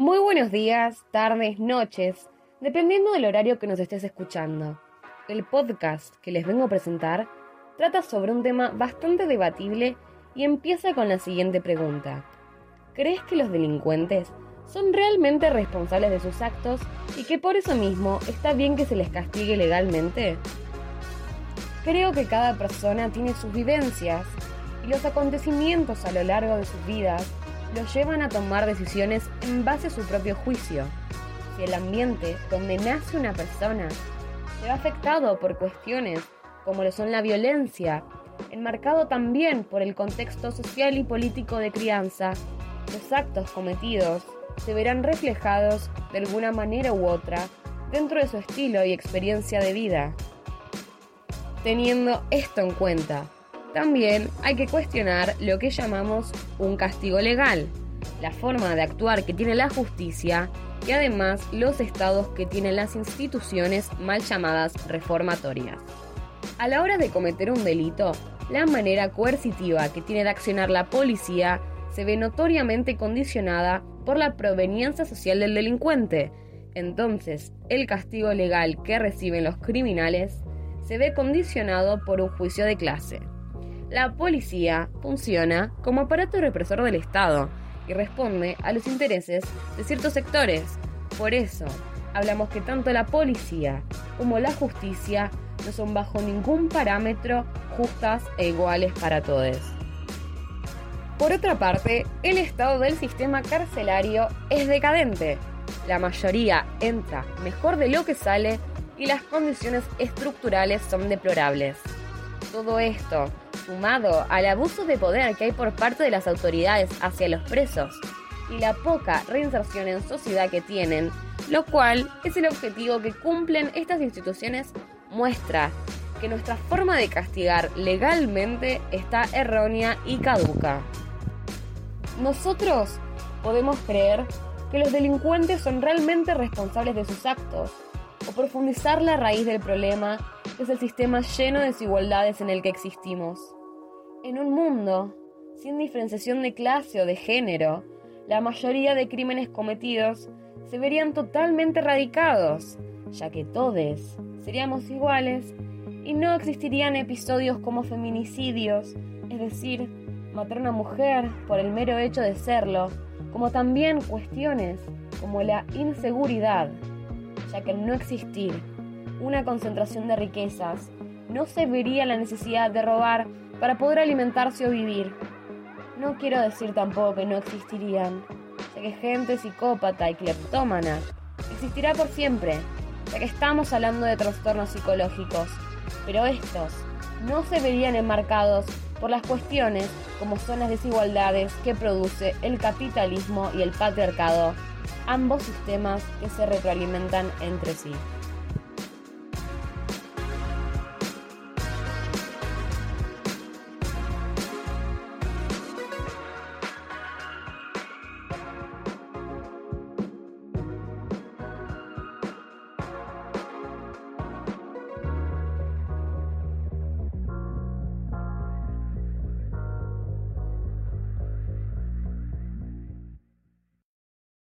Muy buenos días, tardes, noches, dependiendo del horario que nos estés escuchando. El podcast que les vengo a presentar trata sobre un tema bastante debatible y empieza con la siguiente pregunta. ¿Crees que los delincuentes son realmente responsables de sus actos y que por eso mismo está bien que se les castigue legalmente? Creo que cada persona tiene sus vivencias y los acontecimientos a lo largo de sus vidas los llevan a tomar decisiones en base a su propio juicio. Si el ambiente donde nace una persona se ve afectado por cuestiones como lo son la violencia, enmarcado también por el contexto social y político de crianza, los actos cometidos se verán reflejados de alguna manera u otra dentro de su estilo y experiencia de vida. Teniendo esto en cuenta, también hay que cuestionar lo que llamamos un castigo legal, la forma de actuar que tiene la justicia y además los estados que tienen las instituciones mal llamadas reformatorias. A la hora de cometer un delito, la manera coercitiva que tiene de accionar la policía se ve notoriamente condicionada por la proveniencia social del delincuente. Entonces, el castigo legal que reciben los criminales se ve condicionado por un juicio de clase. La policía funciona como aparato represor del Estado y responde a los intereses de ciertos sectores. Por eso, hablamos que tanto la policía como la justicia no son bajo ningún parámetro justas e iguales para todos. Por otra parte, el estado del sistema carcelario es decadente. La mayoría entra mejor de lo que sale y las condiciones estructurales son deplorables. Todo esto, sumado al abuso de poder que hay por parte de las autoridades hacia los presos y la poca reinserción en sociedad que tienen, lo cual es el objetivo que cumplen estas instituciones, muestra que nuestra forma de castigar legalmente está errónea y caduca. Nosotros podemos creer que los delincuentes son realmente responsables de sus actos, o profundizar la raíz del problema, que es el sistema lleno de desigualdades en el que existimos. En un mundo sin diferenciación de clase o de género, la mayoría de crímenes cometidos se verían totalmente erradicados, ya que todos seríamos iguales y no existirían episodios como feminicidios, es decir, matar a una mujer por el mero hecho de serlo, como también cuestiones como la inseguridad, ya que al no existir una concentración de riquezas, no se vería la necesidad de robar para poder alimentarse o vivir. No quiero decir tampoco que no existirían, ya que gente psicópata y cleptómana existirá por siempre, ya que estamos hablando de trastornos psicológicos, pero estos no se verían enmarcados por las cuestiones como son las desigualdades que produce el capitalismo y el patriarcado, ambos sistemas que se retroalimentan entre sí.